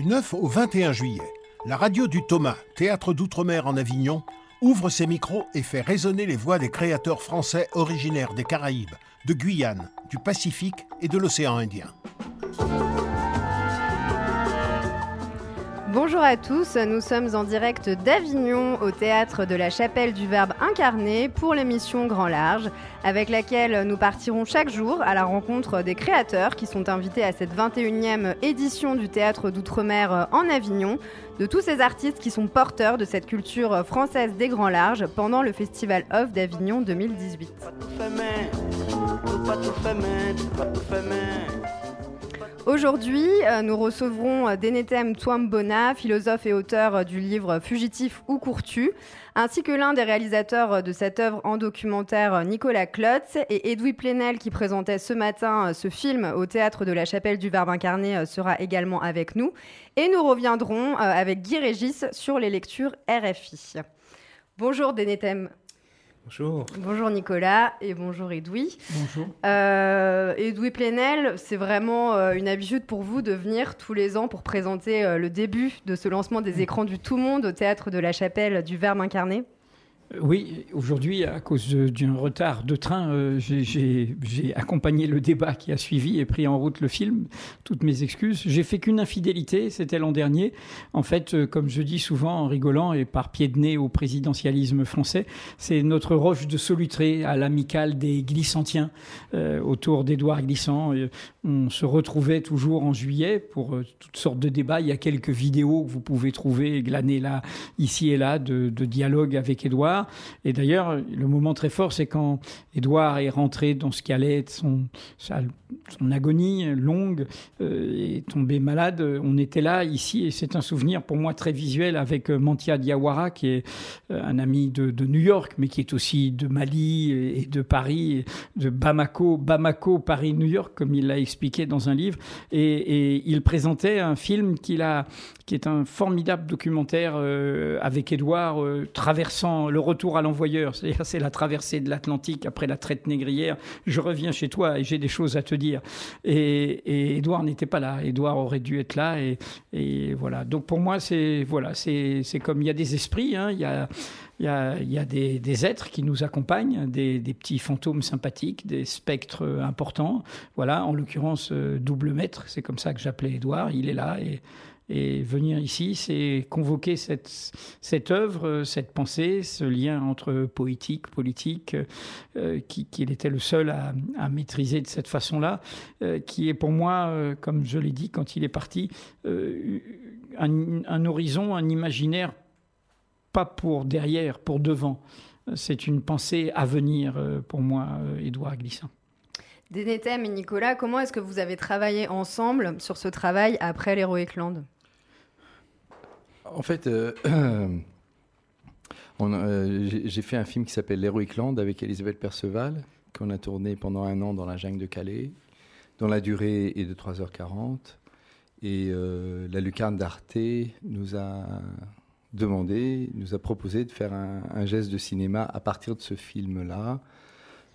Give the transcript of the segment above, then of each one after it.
Du 9 au 21 juillet, la radio du Thomas, théâtre d'outre-mer en Avignon, ouvre ses micros et fait résonner les voix des créateurs français originaires des Caraïbes, de Guyane, du Pacifique et de l'océan Indien. Bonjour à tous, nous sommes en direct d'Avignon au théâtre de la Chapelle du Verbe incarné pour l'émission Grand Large, avec laquelle nous partirons chaque jour à la rencontre des créateurs qui sont invités à cette 21e édition du théâtre d'outre-mer en Avignon, de tous ces artistes qui sont porteurs de cette culture française des Grands Larges pendant le Festival Off d'Avignon 2018. Aujourd'hui, euh, nous recevrons euh, Denetem Twambona, philosophe et auteur euh, du livre Fugitif ou Courtu, ainsi que l'un des réalisateurs de cette œuvre en documentaire, Nicolas Klotz, et Edoui Plenel, qui présentait ce matin ce film au théâtre de la Chapelle du Verbe incarné, sera également avec nous. Et nous reviendrons avec Guy Régis sur les lectures RFI. Bonjour Denetem. Bonjour. Bonjour Nicolas et bonjour Edoui. Bonjour. Euh, Edoui Plenel, c'est vraiment euh, une habitude pour vous de venir tous les ans pour présenter euh, le début de ce lancement des écrans du Tout Monde au théâtre de la Chapelle du Verbe incarné? Oui, aujourd'hui, à cause d'un retard de train, euh, j'ai accompagné le débat qui a suivi et pris en route le film. Toutes mes excuses. J'ai fait qu'une infidélité, c'était l'an dernier. En fait, euh, comme je dis souvent en rigolant et par pied de nez au présidentialisme français, c'est notre roche de solutré à l'amicale des Glissantiens euh, autour d'Édouard Glissant. On se retrouvait toujours en juillet pour toutes sortes de débats. Il y a quelques vidéos que vous pouvez trouver glanées là, ici et là, de, de dialogue avec Édouard. Et d'ailleurs, le moment très fort, c'est quand Édouard est rentré dans ce qui allait être son, son agonie longue, euh, est tombé malade. On était là, ici, et c'est un souvenir pour moi très visuel avec euh, Mantia Diawara, qui est euh, un ami de, New York, mais qui est aussi de Mali et de Paris, de Bamako, Bamako, Paris, New York, comme il l'a expliqué dans un livre. Et, il présentait un film qu'il a, qui est un formidable documentaire avec Édouard traversant le retour à l'envoyeur, c'est la traversée de l'Atlantique après la traite négrière. Je reviens chez toi et j'ai des choses à te dire. Et, Edouard n'était pas là. Edouard aurait dû être là. Et, voilà. Donc pour moi, c'est voilà, c'est comme il y a des esprits, hein. il y a il y a, des, êtres qui nous accompagnent, des, petits fantômes sympathiques, des spectres importants. Voilà, en l'occurrence, euh, double maître, c'est comme ça que j'appelais Édouard. Il est là et, venir ici, c'est convoquer cette, œuvre, cette pensée, ce lien entre poétique, politique, euh, qu'il était le seul à, maîtriser de cette façon-là, euh, qui est pour moi, euh, comme je l'ai dit quand il est parti, un, horizon, un imaginaire, pas pour derrière, pour devant. C'est une pensée à venir pour moi, Édouard Glissant. Dénéthème et Nicolas, comment est-ce que vous avez travaillé ensemble sur ce travail après l'Heroic Land? En fait, euh, euh, j'ai fait un film qui s'appelle L'Heroic Land avec Elisabeth Perceval, qu'on a tourné pendant un an dans la jungle de Calais, dont la durée est de 3h40. Et euh, la lucarne d'Arte nous a demandé, nous a proposé de faire un, geste de cinéma à partir de ce film-là,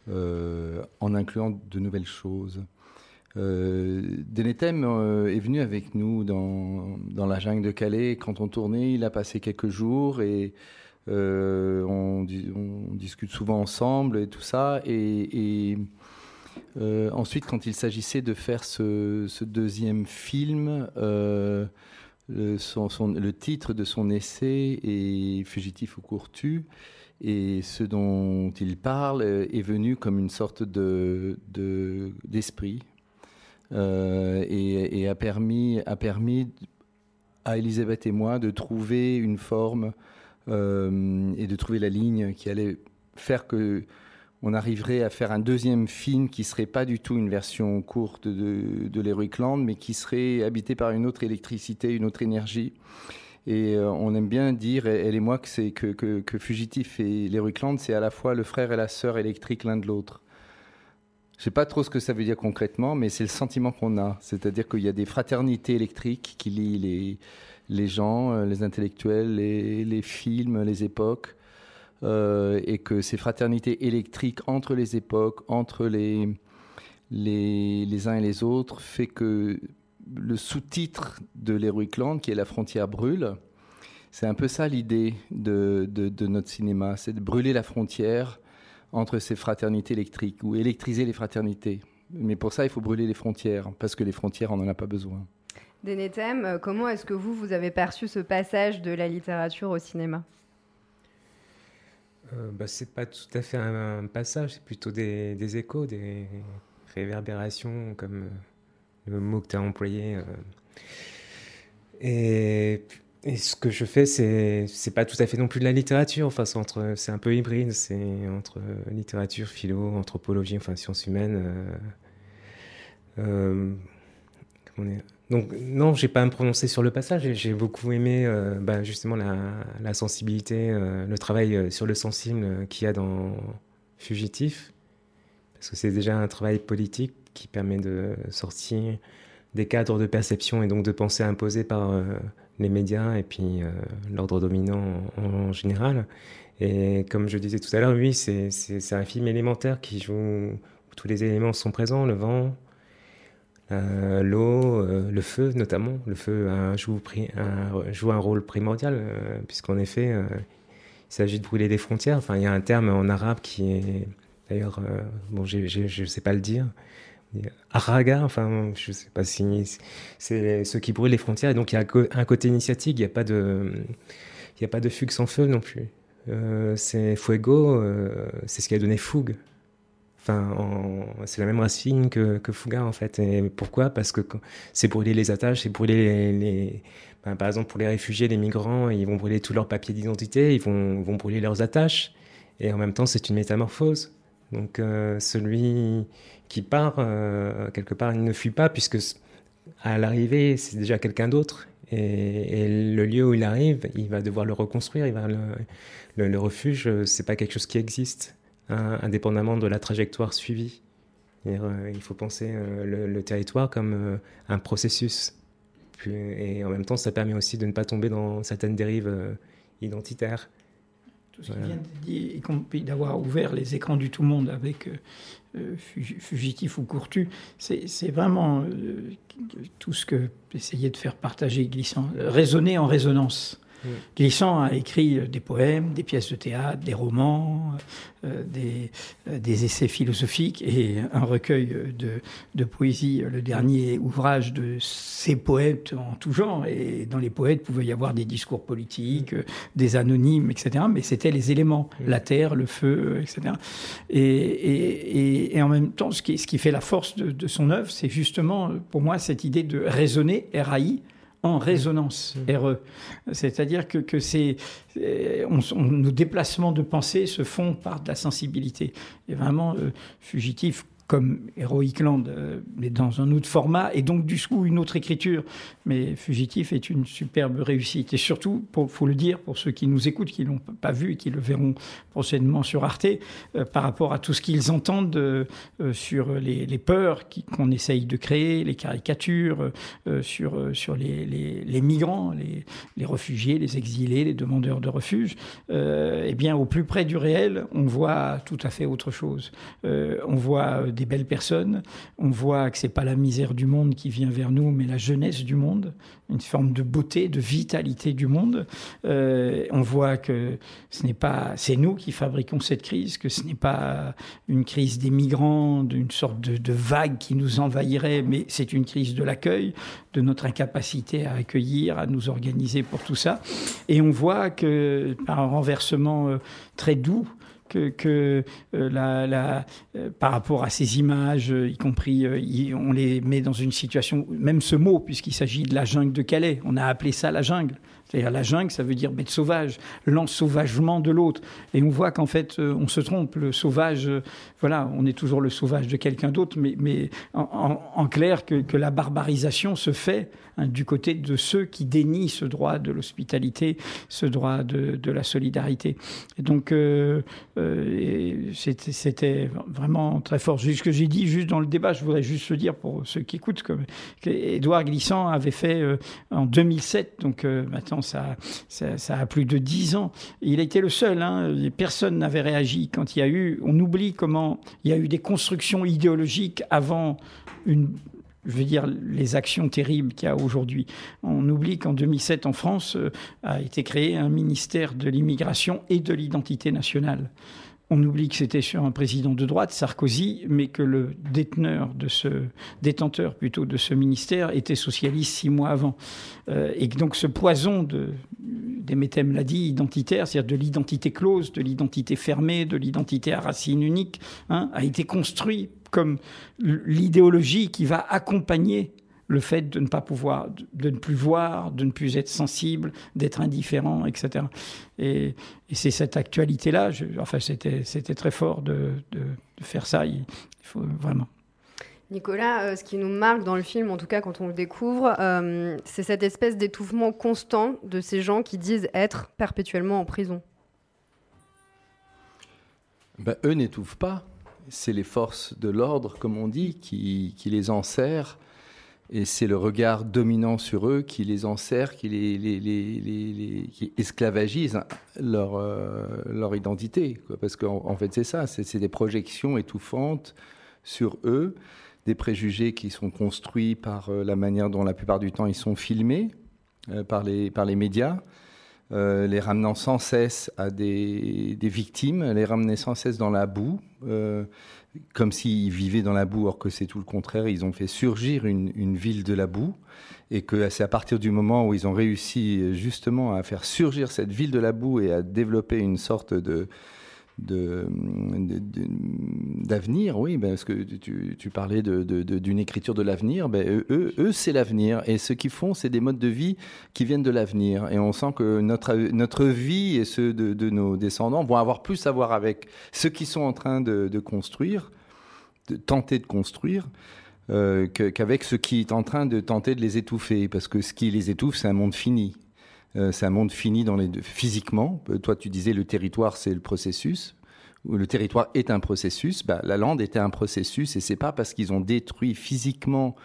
en incluant de nouvelles choses. Euh, Denetem euh, est venu avec nous dans, dans, la jungle de Calais. Quand on tournait, il a passé quelques jours et euh, on, discute souvent ensemble et tout ça. Et, euh, ensuite, quand il s'agissait de faire ce deuxième film, le, titre de son essai est Fugitif ou courtu. Et ce dont il parle est venu comme une sorte de, d'esprit, euh, et, a, permis, a permis à Elisabeth et moi de trouver une forme euh, et de trouver la ligne qui allait faire que on arriverait à faire un deuxième film qui serait pas du tout une version courte de, de Land, mais qui serait habité par une autre électricité, une autre énergie. Et euh, on aime bien dire, elle et moi, que, c'est que, Fugitif et l'Heroic Land, c'est à la fois le frère et la sœur électrique l'un de l'autre. Je sais pas trop ce que ça veut dire concrètement, mais c'est le sentiment qu'on a. C'est-à-dire qu'il y a des fraternités électriques qui lient les, gens, euh, les intellectuels, les films, les époques, euh, et que ces fraternités électriques entre les époques, entre les, les, les uns et les autres, fait que le sous-titre de l'Heroic Land, qui est La frontière brûle. C'est un peu ça l'idée de, de, notre cinéma, c'est de brûler la frontière entre ces fraternités électriques ou électriser les fraternités. Mais pour ça, il faut brûler les frontières, parce que les frontières, on n'en a pas besoin. Denetem, euh, comment est-ce que vous, vous avez perçu ce passage de la littérature au cinéma? Euh, bah, C'est pas tout à fait un, passage, c'est plutôt des, échos, des réverbérations, comme euh, le mot que tu as employé. Euh. Et, ce que je fais, c'est c'est pas tout à fait non plus de la littérature. C'est c'est un peu hybride. C'est entre littérature, philo, anthropologie, enfin sciences humaines. Euh, dire donc non, j'ai pas à me prononcer sur le passage. J'ai beaucoup aimé euh, bah, justement la, sensibilité, euh, le travail euh, sur le sensible qu'il y a dans Fugitif, parce que c'est déjà un travail politique qui permet de sortir des cadres de perception et donc de pensée imposés par les médias et puis l'ordre dominant en, général. Et comme je disais tout à l'heure, oui, c'est un film élémentaire qui joue où tous les éléments sont présents, le vent, euh, l'eau, euh, le feu notamment. Le feu joue, un rôle primordial, euh, puisqu'en effet, il s'agit de brûler des frontières. Enfin, il y a un terme en arabe qui est, d'ailleurs, bon, je ne sais pas le dire, Araga, enfin, je sais pas si c'est ceux qui brûlent les frontières. Et donc, il y a un côté initiatique, il n'y a, pas de, il y a pas de fugue sans feu non plus. c'est Fuego, c'est ce qui a donné fougue C'est la même racine que, que Fouga en fait. Pourquoi? Parce que c'est brûler les attaches, c'est brûler les, ben, par exemple pour les réfugiés, les migrants, ils vont brûler tous leurs papiers d'identité, ils vont, vont brûler leurs attaches. Et en même temps, c'est une métamorphose. Donc euh, celui qui part, euh, quelque part, il ne fuit pas puisque à l'arrivée, c'est déjà quelqu'un d'autre. Et, le lieu où il arrive, il va devoir le reconstruire. Le, le, le refuge, c'est pas quelque chose qui existe indépendamment de la trajectoire suivie. Euh, il faut penser euh, le, territoire comme euh, un processus. et en même temps, ça permet aussi de ne pas tomber dans certaines dérives identitaires. Tout ce qui vient de dire, y compris d'avoir ouvert les écrans du tout monde avec Fugitif ou Courtu, c'est vraiment tout ce que essayait de faire partager Glissant, raisonner en résonance. Mm. Glissant a écrit euh, des poèmes, des pièces de théâtre, des romans, euh, des, euh, des, essais philosophiques et un recueil de, de, poésie, le dernier ouvrage de ces poètes en tout genre. Et dans les poètes, il pouvait y avoir des discours politiques, mm. des anonymes, etc. Mais c'était les éléments, mm. la terre, le feu, etc. Et, et, et, en même temps, ce qui, ce qui fait la force de, de son œuvre, c'est justement, pour moi, cette idée de raisonner, RAI, en résonance, mmh. RE. C'est-à-dire que, que c'est, nos déplacements de pensée se font par de la sensibilité. Et vraiment, euh, fugitif comme Heroic Land, euh, mais dans un autre format, et donc du coup une autre écriture. Mais Fugitif est une superbe réussite. Et surtout, il faut le dire pour ceux qui nous écoutent, qui ne l'ont pas vu et qui le verront prochainement sur Arte, euh, par rapport à tout ce qu'ils entendent euh, sur les, peurs qu'on essaye de créer, les caricatures, sur, sur les, les, migrants, les, réfugiés, les exilés, les demandeurs de refuge. eh bien, au plus près du réel, on voit tout à fait autre chose. on voit des belles personnes. On voit que c'est pas la misère du monde qui vient vers nous, mais la jeunesse du monde, une forme de beauté, de vitalité du monde. Euh, on voit que ce n'est pas, c'est nous qui fabriquons cette crise, que ce n'est pas une crise des migrants, d'une sorte de, de, vague qui nous envahirait, mais c'est une crise de l'accueil, de notre incapacité à accueillir, à nous organiser pour tout ça. Et on voit que par un renversement euh, très doux, que, euh, la, euh, par rapport à ces images, euh, y compris, on les met dans une situation, même ce mot, puisqu'il s'agit de la jungle de Calais, on a appelé ça la jungle. C'est-à-dire la jungle, ça veut dire bête sauvage, l'ensauvagement de l'autre. Et on voit qu'en fait, on se trompe. Le sauvage, voilà, on est toujours le sauvage de quelqu'un d'autre, mais, en, clair, que, la barbarisation se fait Hein, du côté de ceux qui dénient ce droit de l'hospitalité, ce droit de, la solidarité. Donc, euh, euh, c'était vraiment très fort. Ce que j'ai dit juste dans le débat, je voudrais juste le dire pour ceux qui écoutent, que, Édouard Glissant avait fait euh, en 2007, donc maintenant ça, a plus de dix ans. Il a été le seul, hein, personne n'avait réagi quand il y a eu, on oublie comment il y a eu des constructions idéologiques avant une je veux dire, les actions terribles qu'il y a aujourd'hui. On oublie qu'en 2007, en France, euh, a été créé un ministère de l'immigration et de l'identité nationale. On oublie que c'était sur un président de droite, Sarkozy, mais que le déteneur de ce détenteur plutôt de ce ministère était socialiste six mois avant, euh, et donc ce poison de Demetem l'a dit, identitaire, c'est-à-dire de l'identité close, de l'identité fermée, de l'identité à racine unique, hein, a été construit comme l'idéologie qui va accompagner le fait de ne pas pouvoir, de ne plus voir, de ne plus être sensible, d'être indifférent, etc. Et, c'est cette actualité-là, enfin c'était très fort de, faire ça, il, faut vraiment. Nicolas, euh, ce qui nous marque dans le film, en tout cas quand on le découvre, euh, c'est cette espèce d'étouffement constant de ces gens qui disent être perpétuellement en prison. Ben, eux n'étouffent pas. C'est les forces de l'ordre, comme on dit, qui, qui les enserrent et c'est le regard dominant sur eux qui les enserre, qui, les, esclavagise leur, euh, leur identité. Parce qu'en en fait, c'est ça, c'est des projections étouffantes sur eux, des préjugés qui sont construits par euh, la manière dont la plupart du temps ils sont filmés euh, par, les, par les médias. Les ramenant sans cesse à des, victimes, les ramener sans cesse dans la boue, comme s'ils vivaient dans la boue, or que c'est tout le contraire. Ils ont fait surgir une, ville de la boue, et que c'est à partir du moment où ils ont réussi justement à faire surgir cette ville de la boue et à développer une sorte de d'avenir, oui, ben, parce que tu, parlais d'une écriture de l'avenir, ben, eux, c'est l'avenir, et ce qu'ils font, c'est des modes de vie qui viennent de l'avenir, et on sent que notre, notre vie et ceux de, nos descendants vont avoir plus à voir avec ce qu'ils sont en train de, construire, de tenter de construire, euh, qu'avec ce qui est en train de tenter de les étouffer, parce que ce qui les étouffe, c'est un monde fini. Euh, c'est un monde fini dans les physiquement. Euh, toi, tu disais le territoire, c'est le processus. Le territoire est un processus. Bah, la lande était un processus, et c'est pas parce qu'ils ont détruit physiquement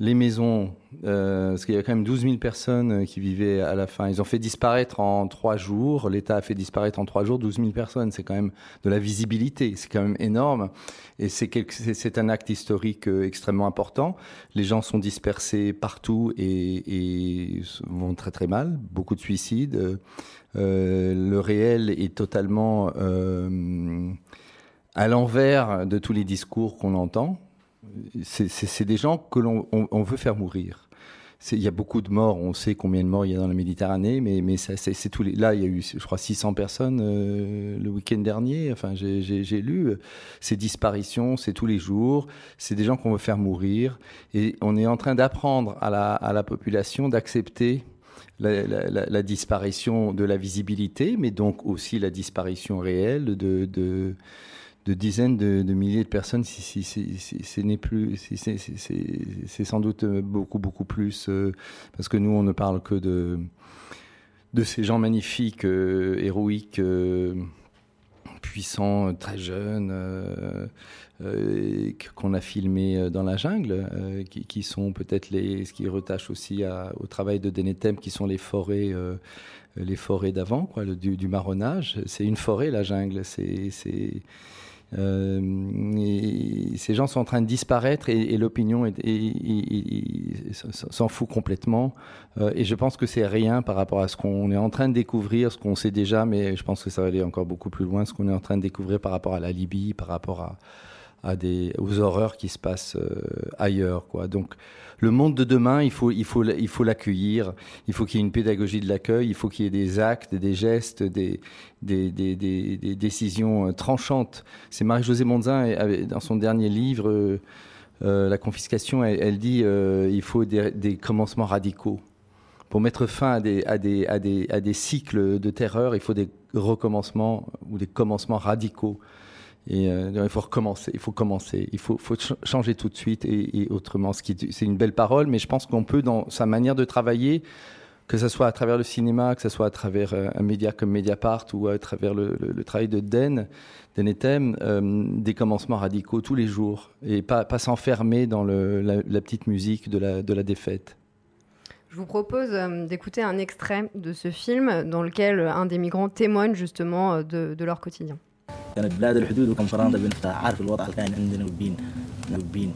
les maisons, euh, parce qu'il y a quand même 12 000 personnes euh, qui vivaient à la fin. Ils ont fait disparaître en trois jours, l'État a fait disparaître en trois jours 12 000 personnes. C'est quand même de la visibilité, c'est quand même énorme. Et c'est un acte historique euh, extrêmement important. Les gens sont dispersés partout et, vont très très mal, beaucoup de suicides. Le réel est totalement à l'envers de tous les discours qu'on entend c'est des gens que l'on on, veut faire mourir. Il y a beaucoup de morts, on sait combien de morts il y a dans la Méditerranée, mais, c'est tous les. Là, il y a eu, je crois, 600 personnes euh, le week-end dernier. Enfin, j'ai lu euh, ces disparitions, c'est tous les jours. C'est des gens qu'on veut faire mourir, et on est en train d'apprendre à la, population d'accepter la, disparition de la visibilité, mais donc aussi la disparition réelle de de dizaines de, milliers de personnes, si, n'est plus, c'est sans doute beaucoup, beaucoup plus, euh, parce que nous, on ne parle que de, de ces gens magnifiques, euh, héroïques, euh, puissants, très jeunes, qu'on a filmés dans la jungle, qui, sont peut-être les, ce qui retache aussi au travail de Denetem, qui sont les forêts les forêts d'avant, quoi, du, du marronnage. C'est une forêt, la jungle. C'est euh, ces gens sont en train de disparaître et, l'opinion s'en fout complètement. Euh, et je pense que c'est rien par rapport à ce qu'on est en train de découvrir, ce qu'on sait déjà, mais je pense que ça va aller encore beaucoup plus loin, ce qu'on est en train de découvrir par rapport à la Libye, par rapport à, aux horreurs qui se passent euh, ailleurs. Quoi. Donc le monde de demain, il faut, il faut, il faut l'accueillir. Il faut qu'il y ait une pédagogie de l'accueil. Il faut qu'il y ait des actes, des gestes, des, décisions euh, tranchantes. C'est Marie-Josée Monzin, dans son dernier livre, euh, La confiscation, elle, dit euh, il faut des, des, commencements radicaux. Pour mettre fin à des, à, des, à, des, à des cycles de terreur, il faut des recommencements ou des commencements radicaux. Euh, il faut recommencer, il faut commencer, il faut, changer tout de suite et, autrement. C'est une belle parole, mais je pense qu'on peut, dans sa manière de travailler, que ce soit à travers le cinéma, que ce soit à travers euh, un média comme Mediapart ou à travers le, travail de Den, Den euh, des commencements radicaux tous les jours et pas, s'enfermer dans la, petite musique de la, défaite. Je vous propose d'écouter un extrait de ce film dans lequel un des migrants témoigne justement de leur quotidien. كانت بلاد الحدود وكم فرندا بنفتح عارف الوضع اللي كان عندنا وبين وبين.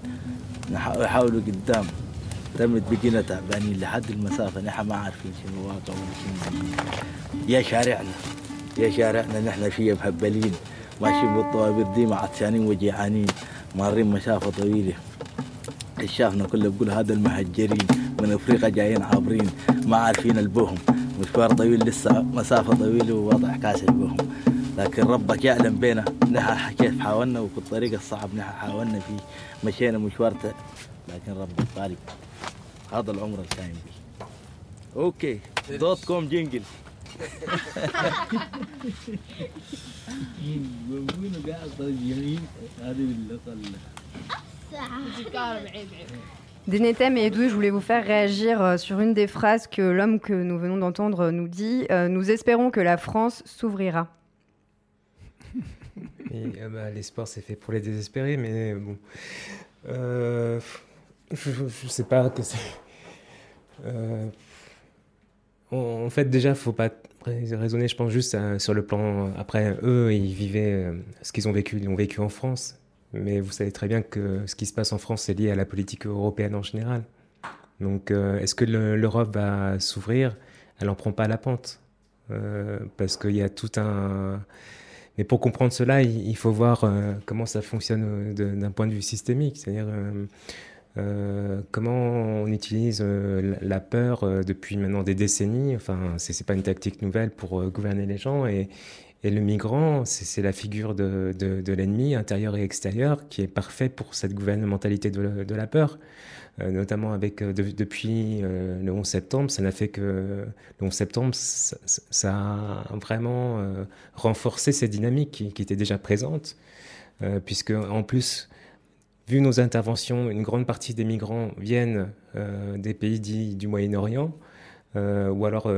يحاولوا قدام. تمت بقينا تعبانين لحد المسافة. نحن ما عارفين شنو واقع ولا شنو يا شارعنا. يا شارعنا. نحن شيء مهبلين ماشيين بالطوابير دي عطشانين وجيعانين. مارين مسافة طويلة. شافنا كله بقول هذا المهجرين من أفريقيا جايين عابرين. ما عارفين البهم. مشوار طويل لسه مسافة طويلة ووضع كاسر بهم لكن ربك يعلم بينا نحن كيف حاولنا وفي الطريق الصعب نحن حاولنا فيه. مشينا مشوار لكن ربك غالب هذا العمر الكاين به أوكي دوت كوم جينجل Denetem et Edoui, je voulais vous faire réagir euh, sur une des phrases que l'homme que nous venons d'entendre nous dit. Euh, Nous espérons que la France s'ouvrira. Euh, bah, L'espoir, c'est fait pour les désespérés, mais bon. Euh, je, je sais pas que c'est. En, fait, déjà, faut pas raisonner, je pense, juste sur le plan. Après, eux, ils vivaient ce qu'ils ont vécu, ils l'ont vécu en France. Mais vous savez très bien que ce qui se passe en France, c'est lié à la politique européenne en général. Donc, euh, est-ce que le- l'Europe va s'ouvrir? Elle n'en prend pas la pente. Euh, parce qu'il y a tout un. Mais pour comprendre cela, il, faut voir euh, comment ça fonctionne d'un point de vue systémique. C'est-à-dire comment on utilise la peur depuis maintenant des décennies. Enfin, c'est pas une tactique nouvelle pour gouverner les gens. Et, et le migrant, c'est la figure de, l'ennemi intérieur et extérieur qui est parfait pour cette gouvernementalité de, de la peur. Euh, notamment avec euh, de- depuis euh, le 11 septembre, ça n'a fait que le 11 septembre, ça, a vraiment renforcé ces dynamiques qui, étaient déjà présentes, puisque en plus, vu nos interventions, une grande partie des migrants viennent des pays dits du Moyen-Orient ou alors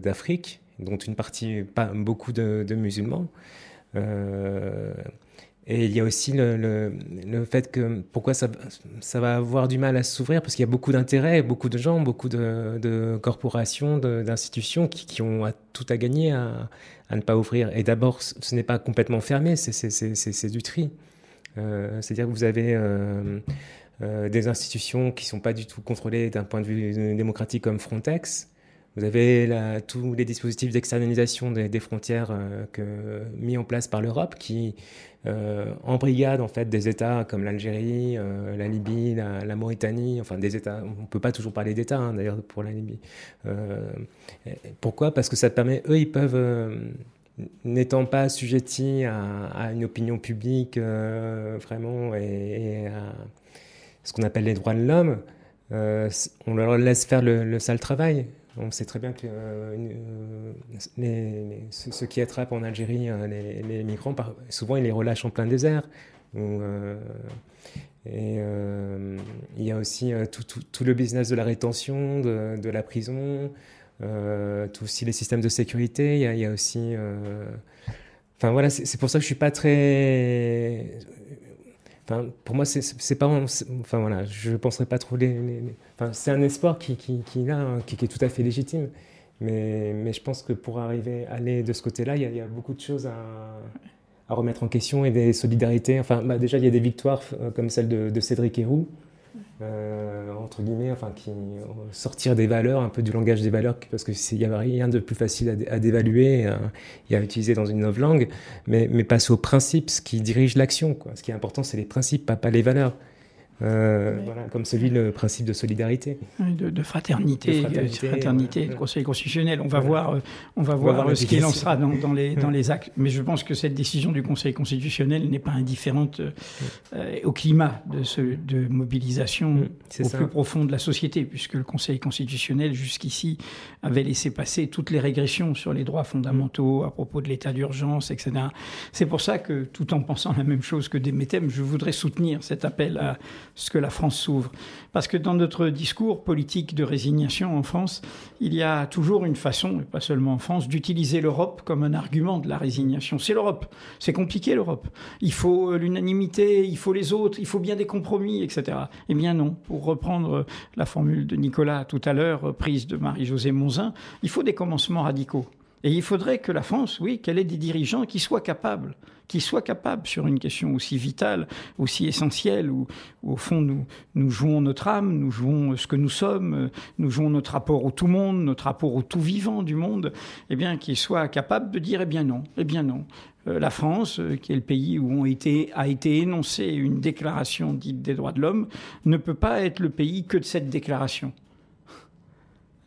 d'Afrique, dont une partie, pas beaucoup de, musulmans. Euh, et il y a aussi le, le- fait que pourquoi ça, ça va avoir du mal à s'ouvrir, parce qu'il y a beaucoup d'intérêts, beaucoup de gens, beaucoup de, de corporations, d'institutions qui, qui ont tout à gagner à, à ne pas ouvrir. Et d'abord, ce n'est pas complètement fermé, c'est- du tri. Euh, C'est-à-dire que vous avez euh, des institutions qui ne sont pas du tout contrôlées d'un point de vue démocratique comme Frontex. Vous avez tous les dispositifs d'externalisation des, frontières euh, mis en place par l'Europe qui euh, embrigade en fait des États comme l'Algérie, euh, la Libye, la, Mauritanie, enfin des États. On peut pas toujours parler d'États hein, d'ailleurs pour la Libye. Euh, pourquoi? Parce que ça permet, eux, ils peuvent, n'étant pas assujettis à, une opinion publique vraiment et, à ce qu'on appelle les droits de l'homme, on leur laisse faire le sale travail. On sait très bien que euh, euh, ceux, qui attrapent en Algérie euh, les, migrants, souvent ils les relâchent en plein désert. Euh, et il y a aussi tout, le business de la rétention, de, la prison, tout aussi les systèmes de sécurité. Il y a, il y a aussi. Enfin voilà, c'est pour ça que je suis pas très. Enfin, pour moi, c'est- pas. Enfin voilà, je penserais pas trop les. Enfin, c'est un espoir qui, hein, qui, qui est tout à fait légitime. Mais, mais je pense que pour arriver à aller de ce côté-là, il y, a- il y a beaucoup de choses à, à remettre en question et des solidarités. Enfin, bah, déjà, il y a des victoires euh, comme celle de, de Cédric Héroux, euh, entre guillemets, enfin, qui euh, sortir des valeurs, un peu du langage des valeurs, parce qu'il n'y a rien de plus facile à, dé- à dévaluer euh, et à utiliser dans une nouvelle langue, mais, mais passer aux principes, ce qui dirige l'action. Ce qui est important, c'est les principes, pas, pas les valeurs. Euh, voilà, comme celui, le principe de solidarité. De, de fraternité, De fraternité, Conseil constitutionnel. On va Voilà. voir, euh, on va On voir euh, ce qu'il en sera dans, dans les, dans Mm. les actes. Mais je pense que cette décision du Conseil constitutionnel n'est pas indifférente euh, euh, au climat de, ce, de mobilisation c'est au ça. plus profond de la société, puisque le Conseil constitutionnel, jusqu'ici, avait laissé passer toutes les régressions sur les droits fondamentaux à propos de l'état d'urgence, etc. C'est pour ça que, tout en pensant la même chose que Demetem, je voudrais soutenir cet appel à ce que la France s'ouvre. Parce que dans notre discours politique de résignation en France, il y a toujours une façon, et pas seulement en France, d'utiliser l'Europe comme un argument de la résignation. C'est l'Europe. C'est compliqué l'Europe. Il faut euh, l'unanimité, il faut les autres, il faut bien des compromis, etc. Eh bien non. Pour reprendre euh, la formule de Nicolas tout à l'heure, euh, prise de Marie-Josée Monzin, il faut des commencements radicaux. Et il faudrait que la France, oui, qu'elle ait des dirigeants qui soient capables, qui soient capables sur une question aussi vitale, aussi essentielle, où, au fond nous, jouons notre âme, nous jouons ce que nous sommes, nous jouons notre rapport au tout monde, notre rapport au tout vivant du monde, eh bien, qu'ils soient capables de dire, eh bien non, eh bien non. Euh, la France, euh, qui est le pays où a été énoncée une déclaration dite des droits de l'homme, ne peut pas être le pays que de cette déclaration.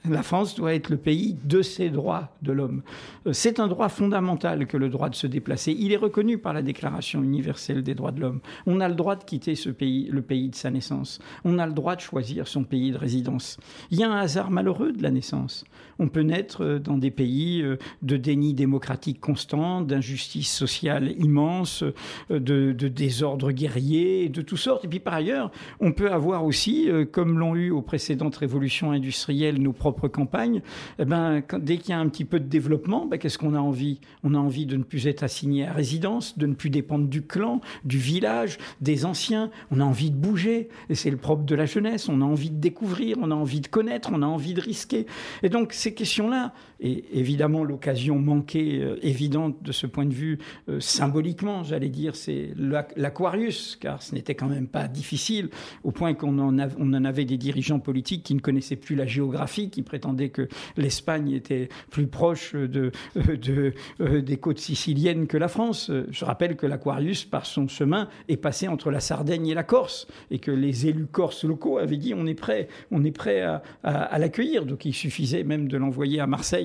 La France doit être le pays de ses droits de l'homme. Euh, c'est un droit fondamental que le droit de se déplacer. Il est reconnu par la Déclaration universelle des droits de l'homme. On a le droit de quitter ce pays, le pays de sa naissance. On a le droit de choisir son pays de résidence. Il y a un hasard malheureux de la naissance. On peut naître euh, dans des pays euh, de déni démocratique constant, d'injustice sociale immense, de, désordre guerrier, de toutes sortes. Et puis par ailleurs, on peut avoir aussi, comme l'ont eu aux précédentes révolutions industrielles nos propres campagne, eh ben, dès qu'il y a un petit peu de développement, ben, qu'est-ce qu'on a envie? On a envie de ne plus être assigné à résidence, de ne plus dépendre du clan, du village, des anciens. On a envie de bouger, et c'est le propre de la jeunesse. On a envie de découvrir, on a envie de connaître, on a envie de risquer. Et donc ces questions-là, et évidemment l'occasion manquée, euh, évidente de ce point de vue, euh, symboliquement, j'allais dire, c'est l'Aquarius, car ce n'était quand même pas difficile, au point qu'on en, en avait des dirigeants politiques qui ne connaissaient plus la géographie, qui prétendait que l'Espagne était plus proche de, euh, des côtes siciliennes que la France. Je rappelle que l'Aquarius, par son chemin, est passé entre la Sardaigne et la Corse, et que les élus corses locaux avaient dit on est prêt, on est prêt à, l'accueillir. Donc il suffisait même de l'envoyer à Marseille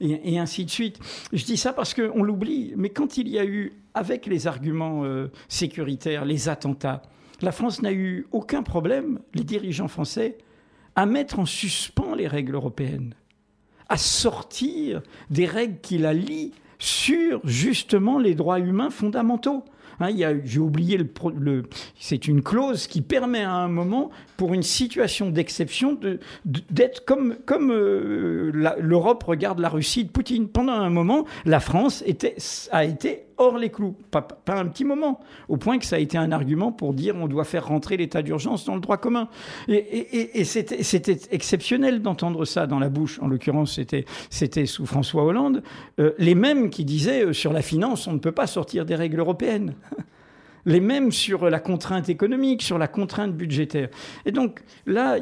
et, ainsi de suite. Je dis ça parce qu'on l'oublie, mais quand il y a eu, avec les arguments euh, sécuritaires, les attentats, la France n'a eu aucun problème, les dirigeants français, à mettre en suspens les règles européennes, à sortir des règles qui la lient sur justement les droits humains fondamentaux. Hein, j'ai oublié le, c'est une clause qui permet à un moment, pour une situation d'exception, d'être comme, comme euh, l'Europe regarde la Russie de Poutine. Pendant un moment, la France était, a été hors les clous, pas, un petit moment, au point que ça a été un argument pour dire on doit faire rentrer l'état d'urgence dans le droit commun. Et, c'était exceptionnel d'entendre ça dans la bouche, en l'occurrence c'était sous François Hollande, euh, les mêmes qui disaient euh, sur la finance on ne peut pas sortir des règles européennes les mêmes sur la contrainte économique, sur la contrainte budgétaire. Et donc là,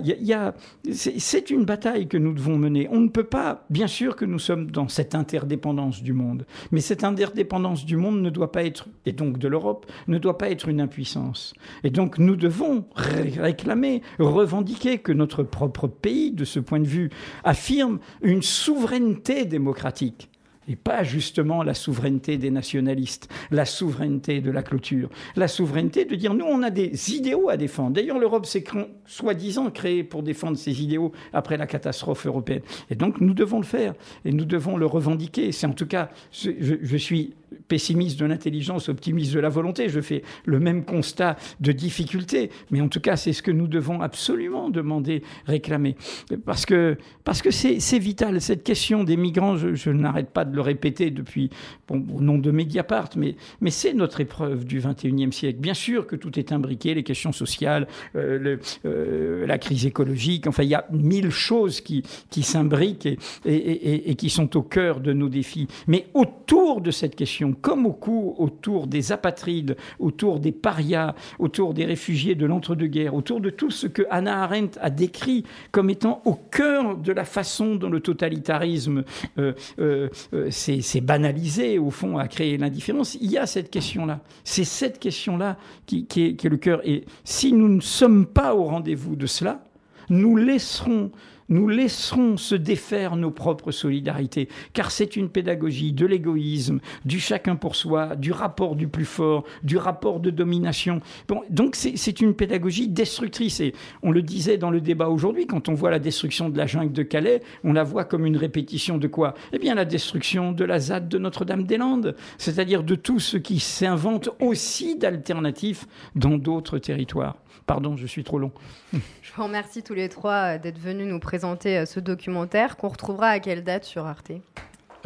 c'est une bataille que nous devons mener. On ne peut pas, bien sûr que nous sommes dans cette interdépendance du monde, mais cette interdépendance du monde ne doit pas être, et donc de l'Europe, ne doit pas être une impuissance. Et donc nous devons réclamer, revendiquer que notre propre pays, de ce point de vue, affirme une souveraineté démocratique et pas justement la souveraineté des nationalistes, la souveraineté de la clôture, la souveraineté de dire nous on a des idéaux à défendre. D'ailleurs l'Europe s'est soi-disant créée pour défendre ses idéaux après la catastrophe européenne. Et donc nous devons le faire et nous devons le revendiquer. C'est en tout cas, je, je suis pessimiste de l'intelligence, optimiste de la volonté. Je fais le même constat de difficulté, mais en tout cas, c'est ce que nous devons absolument demander, réclamer. Parce que parce que c'est vital. Cette question des migrants, je, n'arrête pas de le répéter depuis, bon, au nom de Mediapart, mais, mais c'est notre épreuve du 21e siècle. Bien sûr que tout est imbriqué, les questions sociales, euh, euh, la crise écologique, enfin, il y a mille choses qui, qui s'imbriquent et qui sont au cœur de nos défis. Mais autour de cette question, comme au coup autour des apatrides, autour des parias, autour des réfugiés de l'entre-deux-guerres, autour de tout ce que Hannah Arendt a décrit comme étant au cœur de la façon dont le totalitarisme euh, euh, euh, s'est banalisé, au fond, a créé l'indifférence. Il y a cette question-là. C'est cette question-là qui, qui est le cœur. Et si nous ne sommes pas au rendez-vous de cela, nous laisserons nous laisserons se défaire nos propres solidarités, car c'est une pédagogie de l'égoïsme, du chacun pour soi, du rapport du plus fort, du rapport de domination. Bon, donc c'est une pédagogie destructrice. Et on le disait dans le débat aujourd'hui, quand on voit la destruction de la jungle de Calais, on la voit comme une répétition de quoi? Eh bien la destruction de la ZAD de Notre-Dame-des-Landes, c'est-à-dire de tout ce qui s'invente aussi d'alternatifs dans d'autres territoires. Pardon, je suis trop long. Je vous remercie tous les trois euh, d'être venus nous présenter euh, ce documentaire qu'on retrouvera à quelle date sur Arte?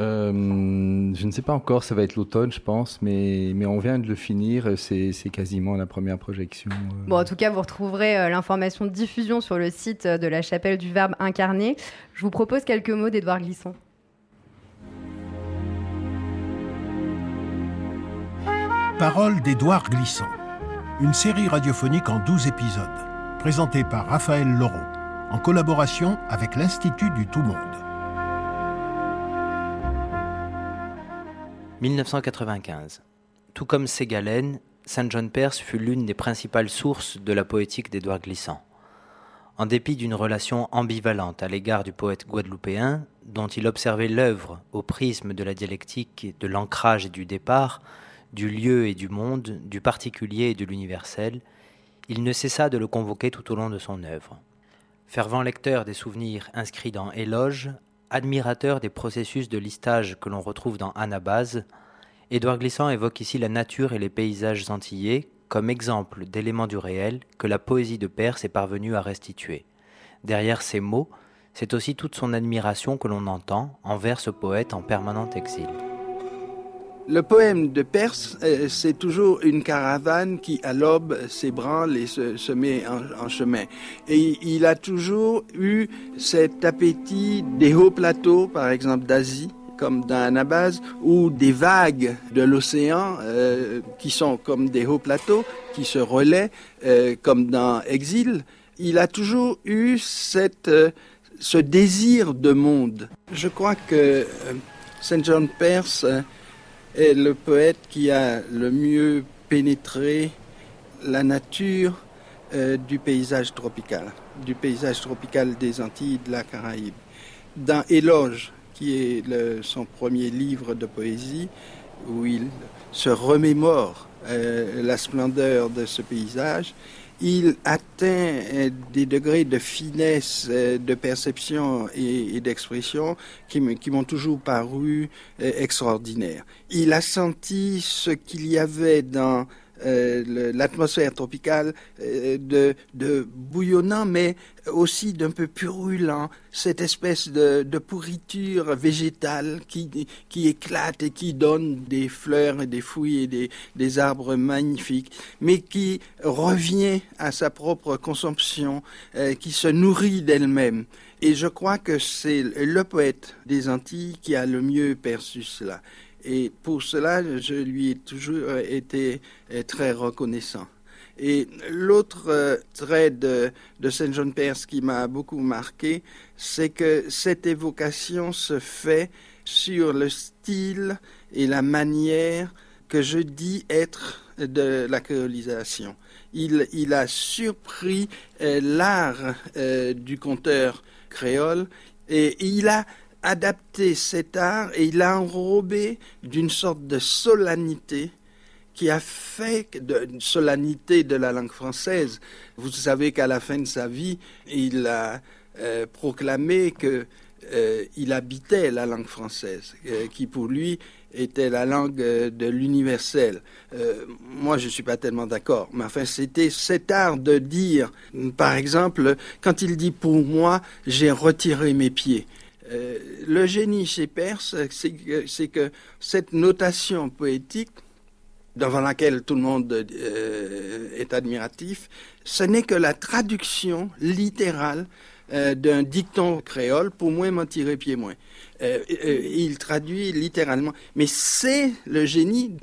Euh, je ne sais pas encore, ça va être l'automne, je pense, mais, mais on vient de le finir, c'est quasiment la première projection. Euh. Bon, en tout cas, vous retrouverez l'information de diffusion sur le site de la chapelle du Verbe incarné. Je vous propose quelques mots d'Edouard Glissant. Parole d'Edouard Glissant, une série radiophonique en 12 épisodes, présentée par Raphaël Laureau en collaboration avec l'Institut du Tout Monde. 1995. Tout comme Ségalène, Saint John Perse fut l'une des principales sources de la poétique d'Édouard Glissant. En dépit d'une relation ambivalente à l'égard du poète guadeloupéen, dont il observait l'œuvre au prisme de la dialectique, de l'ancrage et du départ, du lieu et du monde, du particulier et de l'universel, il ne cessa de le convoquer tout au long de son œuvre. Fervent lecteur des souvenirs inscrits dans Éloge, admirateur des processus de listage que l'on retrouve dans Anabase, Édouard Glissant évoque ici la nature et les paysages antillais comme exemple d'éléments du réel que la poésie de Perse est parvenue à restituer. Derrière ces mots, c'est aussi toute son admiration que l'on entend envers ce poète en permanent exil. Le poème de Perse, euh, c'est toujours une caravane qui, à l'aube, s'ébranle et se, met en, chemin. Et il a toujours eu cet appétit des hauts plateaux, par exemple d'Asie, comme dans Anabase, ou des vagues de l'océan euh, qui sont comme des hauts plateaux, qui se relaient, euh, comme dans Exil. Il a toujours eu cette, ce désir de monde. Je crois que Saint John Perse est le poète qui a le mieux pénétré la nature euh, du paysage tropical, du paysage tropical des Antilles de la Caraïbe. Dans Éloge, qui est son premier livre de poésie, où il se remémore euh, la splendeur de ce paysage, il atteint euh, des degrés de finesse, euh, de perception et, d'expression qui m'ont toujours paru euh, extraordinaires. Il a senti ce qu'il y avait dans euh, l'atmosphère tropicale euh, de, bouillonnant, mais aussi d'un peu purulent, cette espèce de, de, pourriture végétale qui, qui éclate et qui donne des fleurs et des fruits et des, des arbres magnifiques, mais qui revient à sa propre consomption, euh, qui se nourrit d'elle-même. Et je crois que c'est le poète des Antilles qui a le mieux perçu cela. Et pour cela, je lui ai toujours euh, été euh, très reconnaissant. Et l'autre euh, trait de, Saint John Perse qui m'a beaucoup marqué, c'est que cette évocation se fait sur le style et la manière que je dis être de la créolisation. Il, il a surpris l'art du conteur créole et il a adapté cet art et il l'a enrobé d'une sorte de solennité qui a fait une solennité de la langue française. Vous savez qu'à la fin de sa vie, il a euh, proclamé que euh, il habitait la langue française, euh, qui pour lui était la langue de l'universel. moi, je ne suis pas tellement d'accord, mais enfin, c'était cet art de dire, par exemple, quand il dit pour moi, j'ai retiré mes pieds. Euh, le génie chez Perse, c'est que, cette notation poétique, devant laquelle tout le monde euh, est admiratif, ce n'est que la traduction littérale euh, d'un dicton créole pour moins m'en tirer pied moins. il traduit littéralement. Mais c'est le génie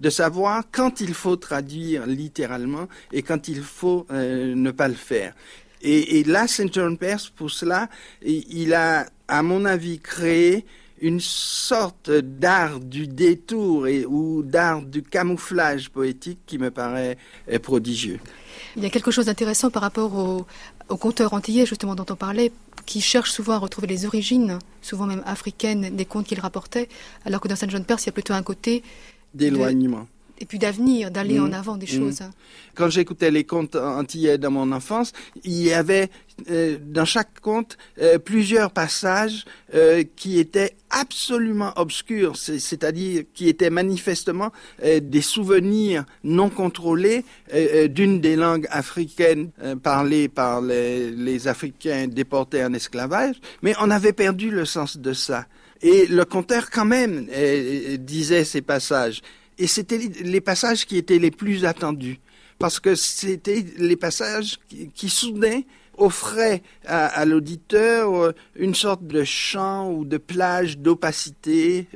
de savoir quand il faut traduire littéralement et quand il faut ne pas le faire. Et, là, Saint John Perse, pour cela, il a, à mon avis, créé une sorte d'art du détour et, ou d'art du camouflage poétique qui me paraît prodigieux. Il y a quelque chose d'intéressant par rapport aux au conteurs antillais, justement, dont on parlait, qui cherchent souvent à retrouver les origines, souvent même africaines, des contes qu'ils rapportaient, alors que dans Saint John Perse, il y a plutôt un côté d'éloignement et puis d'avenir, d'aller en mmh. avant des mmh. choses. Quand j'écoutais les contes antillais dans mon enfance, il y avait euh, dans chaque conte euh, plusieurs passages euh, qui étaient absolument obscurs, c'est-à-dire qui étaient manifestement des souvenirs non contrôlés d'une des langues africaines parlées par les, les Africains déportés en esclavage, mais on avait perdu le sens de ça. Et le conteur quand même disait ces passages. Et c'était les passages qui étaient les plus attendus, parce que c'était les passages qui, soudain offrait à, l'auditeur une sorte de champ ou de plage d'opacité,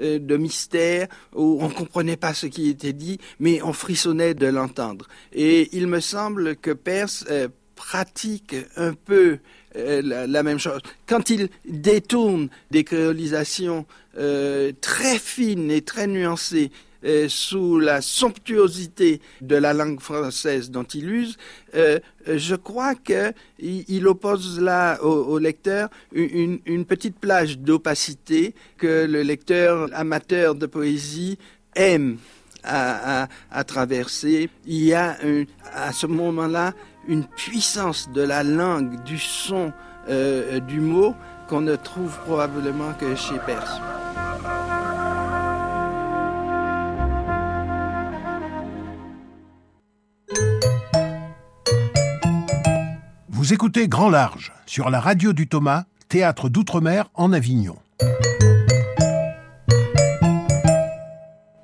de mystère, où on comprenait pas ce qui était dit, mais on frissonnait de l'entendre. Et il me semble que Perse pratique un peu euh, la, même chose. Quand il détourne des créolisations euh, très fines et très nuancées euh, sous la somptuosité de la langue française dont il use, je crois qu'il il oppose là au, lecteur une, petite plage d'opacité que le lecteur amateur de poésie aime à, traverser. Il y a à ce moment-là une puissance de la langue, du son, euh, du mot qu'on ne trouve probablement que chez Perse. Vous écoutez Grand Large sur la radio du Thomas, théâtre d'outre-mer en Avignon.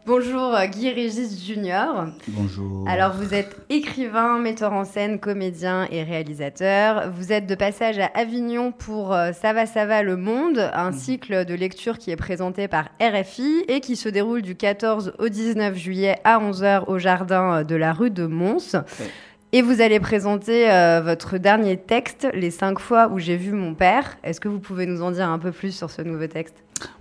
Bonjour euh, Guy Régis Junior. Bonjour. Alors vous êtes écrivain, metteur en scène, comédien et réalisateur. Vous êtes de passage à Avignon pour euh, Ça va, ça va le monde, un mhm. cycle de lecture qui est présenté par RFI et qui se déroule du 14 au 19 juillet à 11h au jardin euh, de la rue de Mons. Et vous allez présenter votre dernier texte, Les cinq fois où j'ai vu mon père. Est-ce que vous pouvez nous en dire un peu plus sur ce nouveau texte?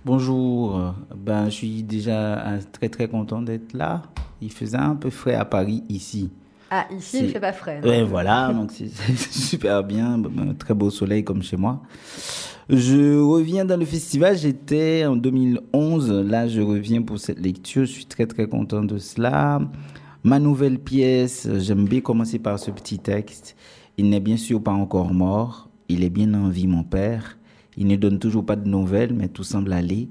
Bonjour, ben, je suis déjà très très content d'être là. Il faisait un peu frais à Paris ici. Ah, ici il ne fait pas frais. Oui, voilà, donc c'est super bien, très beau soleil comme chez moi. Je reviens dans le festival, j'étais en 2011, là je reviens pour cette lecture, je suis très très content de cela. Ma nouvelle pièce, j'aime bien commencer par ce petit texte. Il n'est bien sûr pas encore mort, il est bien en vie mon père. Il ne donne toujours pas de nouvelles, mais tout semble aller.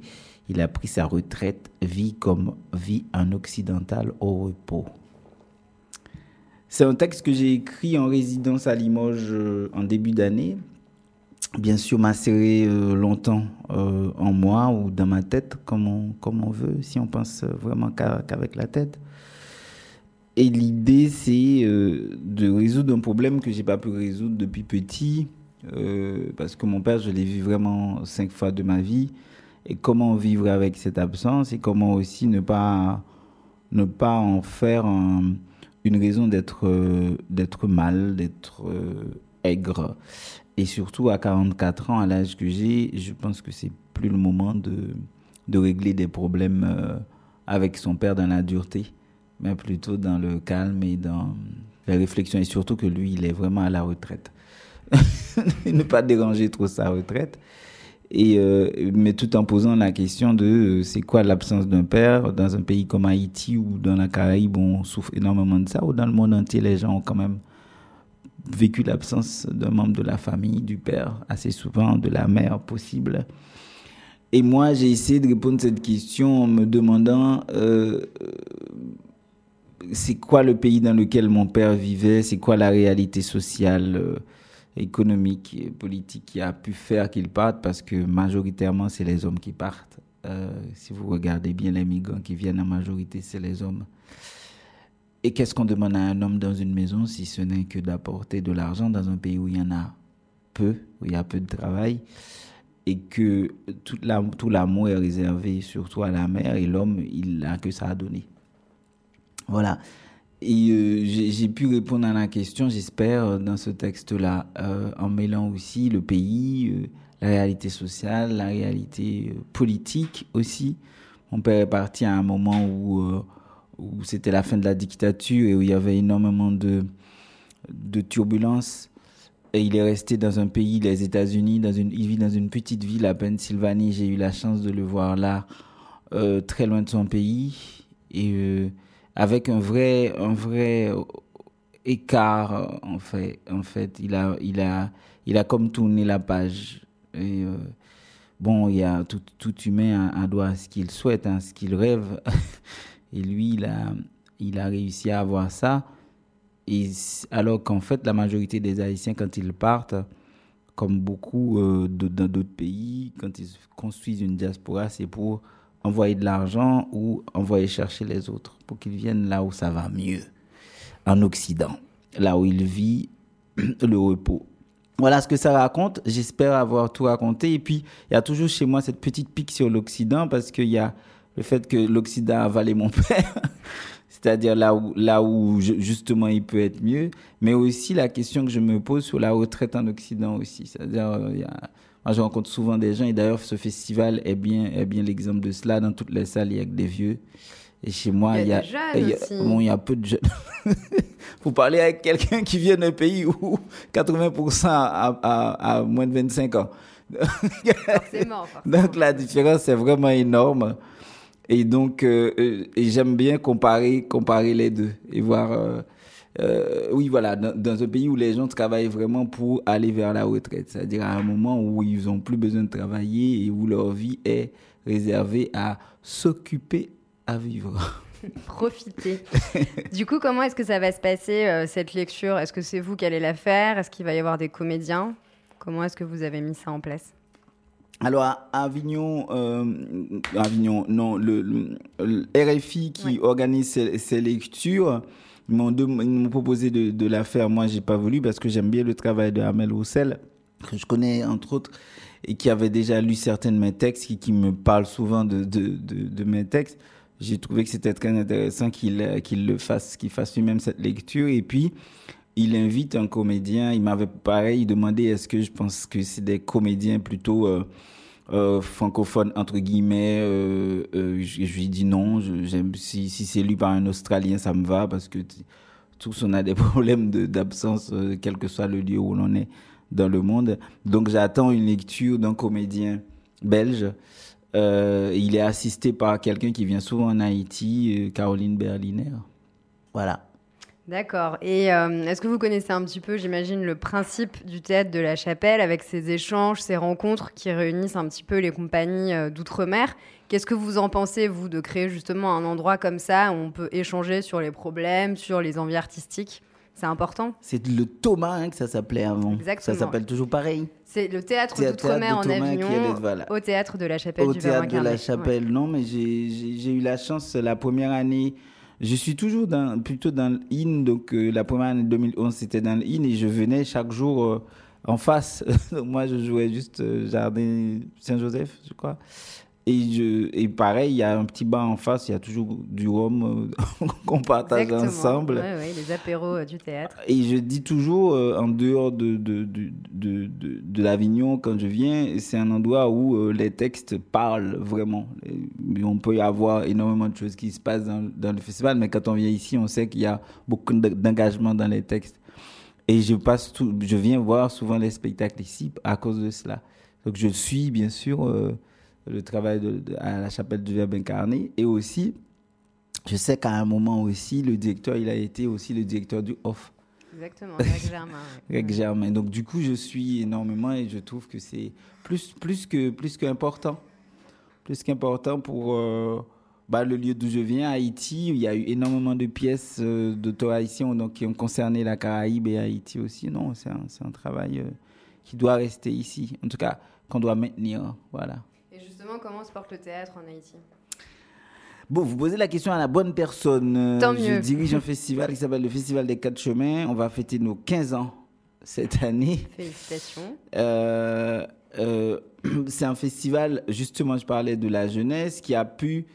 Il a pris sa retraite, vit comme vit un occidental au repos. C'est un texte que j'ai écrit en résidence à Limoges euh, en début d'année. Bien sûr, macéré euh, longtemps euh, en moi ou dans ma tête, comme on, comme on veut, si on pense vraiment qu'avec la tête. Et l'idée, c'est de résoudre un problème que j'ai pas pu résoudre depuis petit, euh, parce que mon père, je l'ai vu vraiment cinq fois de ma vie. Et comment vivre avec cette absence et comment aussi ne pas, ne pas en faire une raison d'être d'être mal, d'être euh, aigre. Et surtout à 44 ans, à l'âge que j'ai, je pense que c'est plus le moment de, de régler des problèmes euh, avec son père dans la dureté, mais plutôt dans le calme et dans la réflexion. Et surtout que lui, il est vraiment à la retraite. ne pas déranger trop sa retraite. Et, euh, mais tout en posant la question de euh, c'est quoi l'absence d'un père dans un pays comme Haïti ou dans la Caraïbe on souffre énormément de ça ou dans le monde entier les gens ont quand même vécu l'absence d'un membre de la famille, du père assez souvent, de la mère possible. Et moi j'ai essayé de répondre à cette question en me demandant euh, c'est quoi le pays dans lequel mon père vivait, c'est quoi la réalité sociale économique et politique qui a pu faire qu'ils partent parce que majoritairement, c'est les hommes qui partent. Euh, si vous regardez bien les migrants qui viennent en majorité, c'est les hommes. Et qu'est-ce qu'on demande à un homme dans une maison si ce n'est que d'apporter de l'argent dans un pays où il y en a peu, où il y a peu de travail et que tout l'amour est réservé surtout à la mère et l'homme, il n'a que ça à donner? Voilà. Et euh, j'ai pu répondre à la question, j'espère, euh, dans ce texte-là, euh, en mêlant aussi le pays, la réalité sociale, la réalité politique aussi. Mon père est parti à un moment où, où c'était la fin de la dictature et où il y avait énormément de, de turbulences. Et il est resté dans un pays, les États-Unis, il vit dans une petite ville à Pennsylvanie. J'ai eu la chance de le voir là, très loin de son pays. Et avec un vrai, un vrai écart, en fait. En fait, il a, il a, il a comme tourné la page. Euh, bon, il y a tout, tout humain a, droit à ce qu'il souhaite, à hein, ce qu'il rêve. Et lui, il a, il a réussi à avoir ça. Alors qu'en fait, la majorité des Haïtiens, quand ils partent, comme beaucoup euh, dans d'autres pays, quand ils construisent une diaspora, c'est pour envoyer de l'argent ou envoyer chercher les autres pour qu'ils viennent là où ça va mieux, en Occident, là où il vit le repos. voilà ce que ça raconte. J'espère avoir tout raconté. Et puis, il y a toujours chez moi cette petite pique sur l'Occident parce qu'il y a le fait que l'Occident a avalé mon père. C'est-à-dire là où, là où justement il peut être mieux, mais aussi la question que je me pose sur la retraite en Occident aussi. C'est-à-dire, euh, il y a, moi je rencontre souvent des gens, et d'ailleurs ce festival est bien, est bien l'exemple de cela. Dans toutes les salles, il y a que des vieux. Et chez moi, il y a, il y a, bon, il y a peu de jeunes. Vous parlez avec quelqu'un qui vient d'un pays où 80% a, moins de 25 ans. forcément, Donc la différence est vraiment énorme. Et donc, euh, euh, j'aime bien comparer, comparer les deux et voir. Euh, euh oui, voilà, dans, dans, un pays où les gens travaillent vraiment pour aller vers la retraite, c'est-à-dire à un moment où ils n'ont plus besoin de travailler et où leur vie est réservée à s'occuper à vivre. Profiter. du coup, comment est-ce que ça va se passer, euh, cette lecture? Est-ce que c'est vous qui allez la faire? Est-ce qu'il va y avoir des comédiens? Comment est-ce que vous avez mis ça en place? Alors à Avignon, euh, Avignon, non, le, RFI qui organise ces, lectures, ils m'ont proposé de, la faire. Moi, j'ai pas voulu parce que j'aime bien le travail de Amel Roussel, que je connais entre autres, et qui avait déjà lu certains de mes textes, qui, me parle souvent de, mes textes j'ai trouvé que c'était très intéressant qu'il qu'il le fasse, qu'il fasse lui-même cette lecture. Et puis, il invite un comédien. Il m'avait pareil demandé est-ce que je pense que c'est des comédiens plutôt euh, euh, francophones entre guillemets. Euh, euh je, lui dit non. Je, si, si c'est lu par un Australien, ça me va parce que tous on a des problèmes d'absence, quel que soit le lieu où l'on est dans le monde. Donc j'attends une lecture d'un comédien belge. Euh, il est assisté par quelqu'un qui vient souvent en Haïti, euh, Caroline Berliner. Voilà. D'accord. Et euh, est-ce que vous connaissez un petit peu, j'imagine, le principe du théâtre de la chapelle avec ces échanges, ces rencontres qui réunissent un petit peu les compagnies d'outre-mer? Qu'est-ce que vous en pensez, vous, de créer justement un endroit comme ça où on peut échanger sur les problèmes, sur les envies artistiques? C'est important? C'est le Thomas hein, que ça s'appelait avant. Exactement. Ça s'appelle toujours pareil. C'est le théâtre d'outre-mer en Avignon, au théâtre de la Chapelle au du théâtre de la Chapelle, non, mais j'ai eu la chance la première année. Je suis toujours dans, plutôt dans l'IN, donc euh, la première année 2011 c'était dans l'IN et je venais chaque jour euh, en face. moi je jouais juste euh, Jardin Saint-Joseph, je crois. Et, je, et pareil, il y a un petit bar en face, il y a toujours du rhum euh, qu'on partage ensemble. Oui, ouais, les apéros euh, du théâtre. Et je dis toujours, euh, en dehors de, de, de, de, de l'Avignon, quand je viens, c'est un endroit où les textes parlent vraiment. Et on peut y avoir énormément de choses qui se passent dans, dans le festival, mais quand on vient ici, on sait qu'il y a beaucoup d'engagement dans les textes. Et je, passe tout, je viens voir souvent les spectacles ici à cause de cela. Donc je suis, bien sûr le travail de, à la chapelle du Verbe incarné. Et aussi, je sais qu'à un moment aussi, le directeur, il a été aussi le directeur du OFF. Exactement, Greg Germain. Greg Germain. Donc du coup, je suis énormément et je trouve que c'est plus, plus que plus qu'important. Plus qu'important pour euh, bah, le lieu d'où je viens, Haïti. Il y a eu énormément de pièces euh, d'auteurs haïtiens donc, qui ont concerné la Caraïbe et Haïti aussi. Non, c'est un, un, travail euh, qui doit rester ici. En tout cas, qu'on doit maintenir. Voilà comment se porte le théâtre en Haïti? Bon, vous posez la question à la bonne personne. Tant mieux. Je dirige un festival qui s'appelle le Festival des Quatre Chemins. On va fêter nos 15 ans cette année. Félicitations. Euh, euh, c'est un festival, justement, je parlais de la jeunesse, qui a pu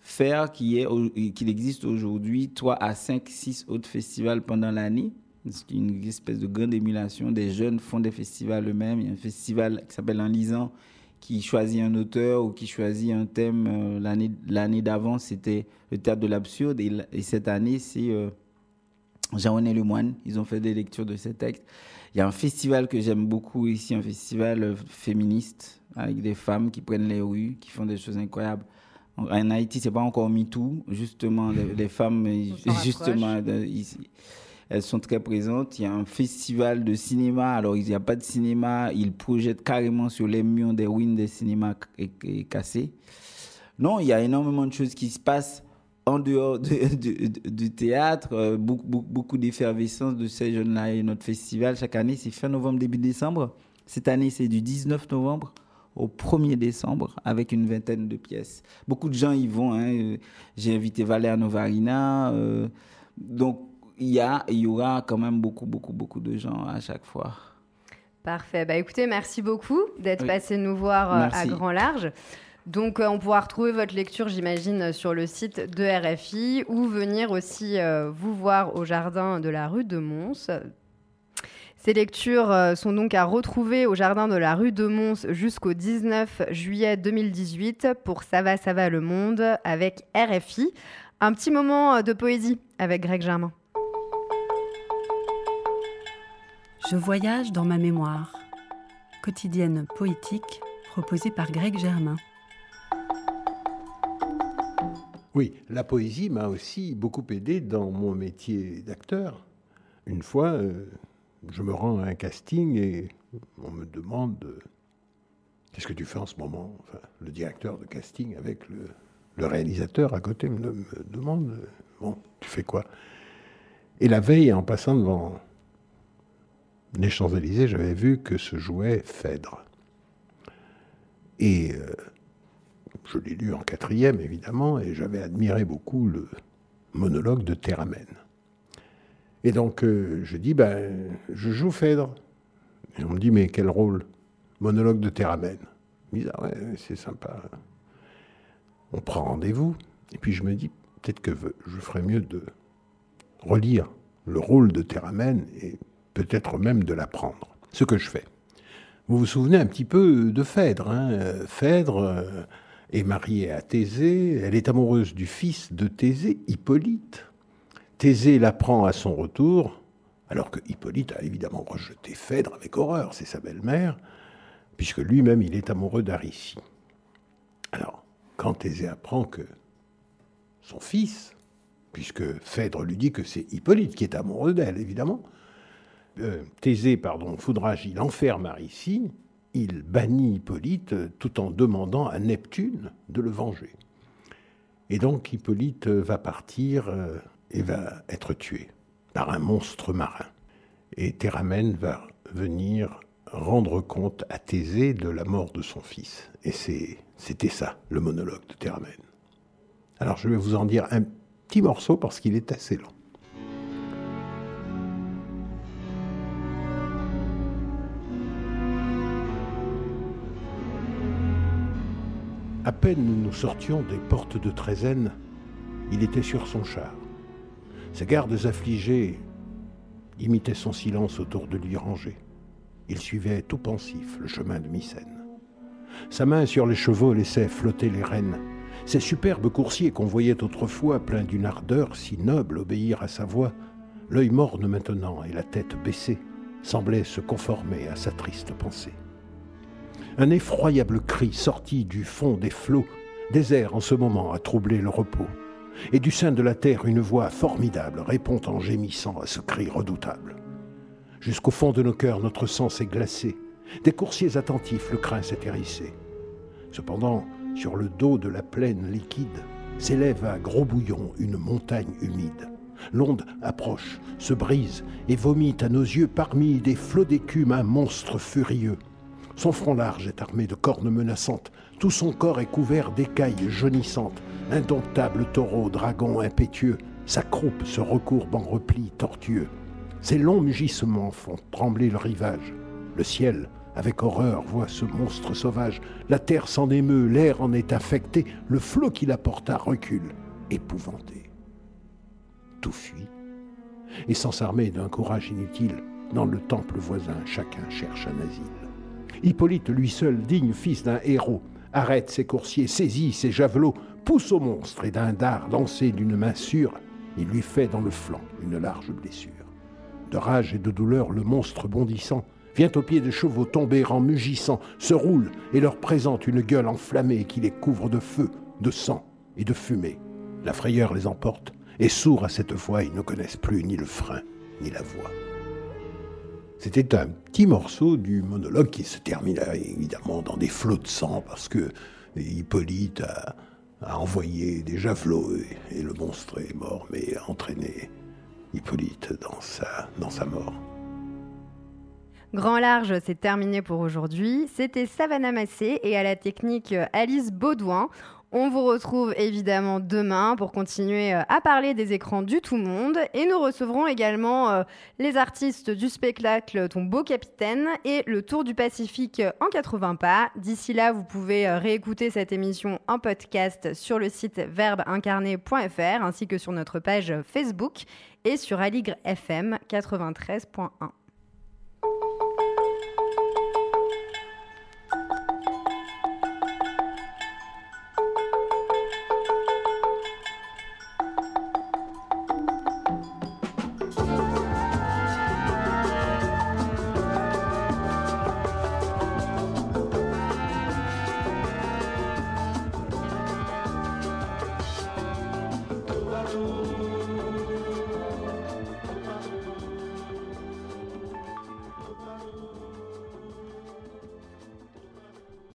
faire qu'il existe aujourd'hui 3 à 5, 6 autres festivals pendant l'année. C'est une espèce de grande émulation. Des jeunes font des festivals eux-mêmes. Il y a un festival qui s'appelle En lisant, qui choisit un auteur ou qui choisit un thème. Euh, l'année l'année d'avant, c'était le théâtre de l'absurde et, cette année, c'est euh, Jean-René Lemoine. Ils ont fait des lectures de ces textes. Il y a un festival que j'aime beaucoup ici, un festival euh, féministe avec des femmes qui prennent les rues, qui font des choses incroyables. En Haïti, c'est pas encore MeToo, justement, les, femmes, justement, ici elles sont très présentes. Il y a un festival de cinéma. Alors, il n'y a pas de cinéma. Ils projettent carrément sur les murs des ruines des cinémas cassés. Non, il y a énormément de choses qui se passent en dehors du théâtre. Euh, beaucoup, beaucoup, d'effervescence de ces jeunes-là. Et notre festival, chaque année, c'est fin novembre, début décembre. Cette année, c'est du 19 novembre au 1er décembre avec une vingtaine de pièces. Beaucoup de gens y vont. Hein. J'ai invité Valère Novarina. Euh, donc, il y, a, il y aura quand même beaucoup, beaucoup, beaucoup de gens à chaque fois. Parfait. Bah écoutez, merci beaucoup d'être Oui. passé nous voir euh, à grand large. Donc, euh, on pourra retrouver votre lecture, j'imagine, sur le site de RFI ou venir aussi euh, vous voir au jardin de la rue de Mons. Ces lectures sont donc à retrouver au jardin de la rue de Mons jusqu'au 19 juillet 2018 pour Ça va, ça va le monde avec RFI. Un petit moment de poésie avec Greg Germain. Je voyage dans ma mémoire. Quotidienne poétique proposée par Greg Germain. Oui, la poésie m'a aussi beaucoup aidé dans mon métier d'acteur. Une fois, euh, je me rends à un casting et on me demande euh, Qu'est-ce que tu fais en ce moment? Le directeur de casting avec le, réalisateur à côté me, me demande euh, Bon, tu fais quoi? Et la veille, en passant devant les Champs-Élysées, j'avais vu que se jouait Phèdre. Et euh, je l'ai lu en quatrième, évidemment, et j'avais admiré beaucoup le monologue de Théramène. Et donc, euh, je dis, ben, je joue Phèdre. Et on me dit, mais quel rôle? Monologue de Théramène. Dis, ah ouais, c'est sympa. On prend rendez-vous. Et puis je me dis, peut-être que je ferais mieux de relire le rôle de Théramène et peut-être même de l'apprendre. Ce que je fais. Vous vous souvenez un petit peu de Phèdre. Hein? Phèdre euh, est mariée à Thésée. Elle est amoureuse du fils de Thésée, Hippolyte. Thésée l'apprend à son retour, alors que Hippolyte a évidemment rejeté Phèdre avec horreur, c'est sa belle-mère, puisque lui-même il est amoureux d'Aricie. Alors, quand Thésée apprend que son fils, puisque Phèdre lui dit que c'est Hippolyte qui est amoureux d'elle, évidemment, euh, Thésée, pardon, foudrage, il enferme Aricie, il bannit Hippolyte euh, tout en demandant à Neptune de le venger. Et donc Hippolyte euh, va partir et va être tué par un monstre marin. Et Théramène va venir rendre compte à Thésée de la mort de son fils. Et c'était ça, le monologue de Théramène. Alors je vais vous en dire un petit morceau parce qu'il est assez long. À peine nous sortions des portes de Trézène, il était sur son char. Ses gardes affligés imitaient son silence autour de lui rangé. Il suivait tout pensif le chemin de Mycène. Sa main sur les chevaux laissait flotter les rênes. Ces superbes coursiers qu'on voyait autrefois, pleins d'une ardeur si noble obéir à sa voix, l'œil morne maintenant et la tête baissée, semblaient se conformer à sa triste pensée. Un effroyable cri sortit du fond des flots, désert en ce moment à troubler le repos. Et du sein de la terre, une voix formidable répond en gémissant à ce cri redoutable. Jusqu'au fond de nos cœurs, notre sang s'est glacé. Des coursiers attentifs, le crin s'est hérissé. Cependant, sur le dos de la plaine liquide, s'élève à gros bouillon une montagne humide. L'onde approche, se brise et vomit à nos yeux parmi des flots d'écume un monstre furieux. Son front large est armé de cornes menaçantes, tout son corps est couvert d'écailles jaunissantes. Indomptable taureau, dragon impétueux, sa croupe se recourbe en repli tortueux. Ses longs mugissements font trembler le rivage. Le ciel, avec horreur, voit ce monstre sauvage. La terre s'en émeut, l'air en est affecté, le flot qui la porta recule, épouvanté. Tout fuit, et sans s'armer d'un courage inutile, dans le temple voisin, chacun cherche un asile. Hippolyte, lui seul, digne fils d'un héros, arrête ses coursiers, saisit ses javelots, pousse au monstre et d'un dard lancé d'une main sûre, il lui fait dans le flanc une large blessure. De rage et de douleur, le monstre bondissant vient aux pieds des chevaux tomber en mugissant, se roule et leur présente une gueule enflammée qui les couvre de feu, de sang et de fumée. La frayeur les emporte, et sourds à cette voix, ils ne connaissent plus ni le frein ni la voix. C'était un petit morceau du monologue qui se termine euh, évidemment dans des flots de sang parce que Hippolyte a, envoyé des javelots et, et le monstre est mort, mais a entraîné Hippolyte dans sa, dans sa mort. Grand Large, c'est terminé pour aujourd'hui. C'était Savannah Massé et à la technique Alice Baudouin. On vous retrouve évidemment demain pour continuer euh, à parler des écrans du tout monde et nous recevrons également euh, les artistes du spectacle Ton beau capitaine et le Tour du Pacifique en 80 pas. D'ici là, vous pouvez euh, réécouter cette émission en podcast sur le site verbeincarné.fr ainsi que sur notre page Facebook et sur Aligre FM 93.1.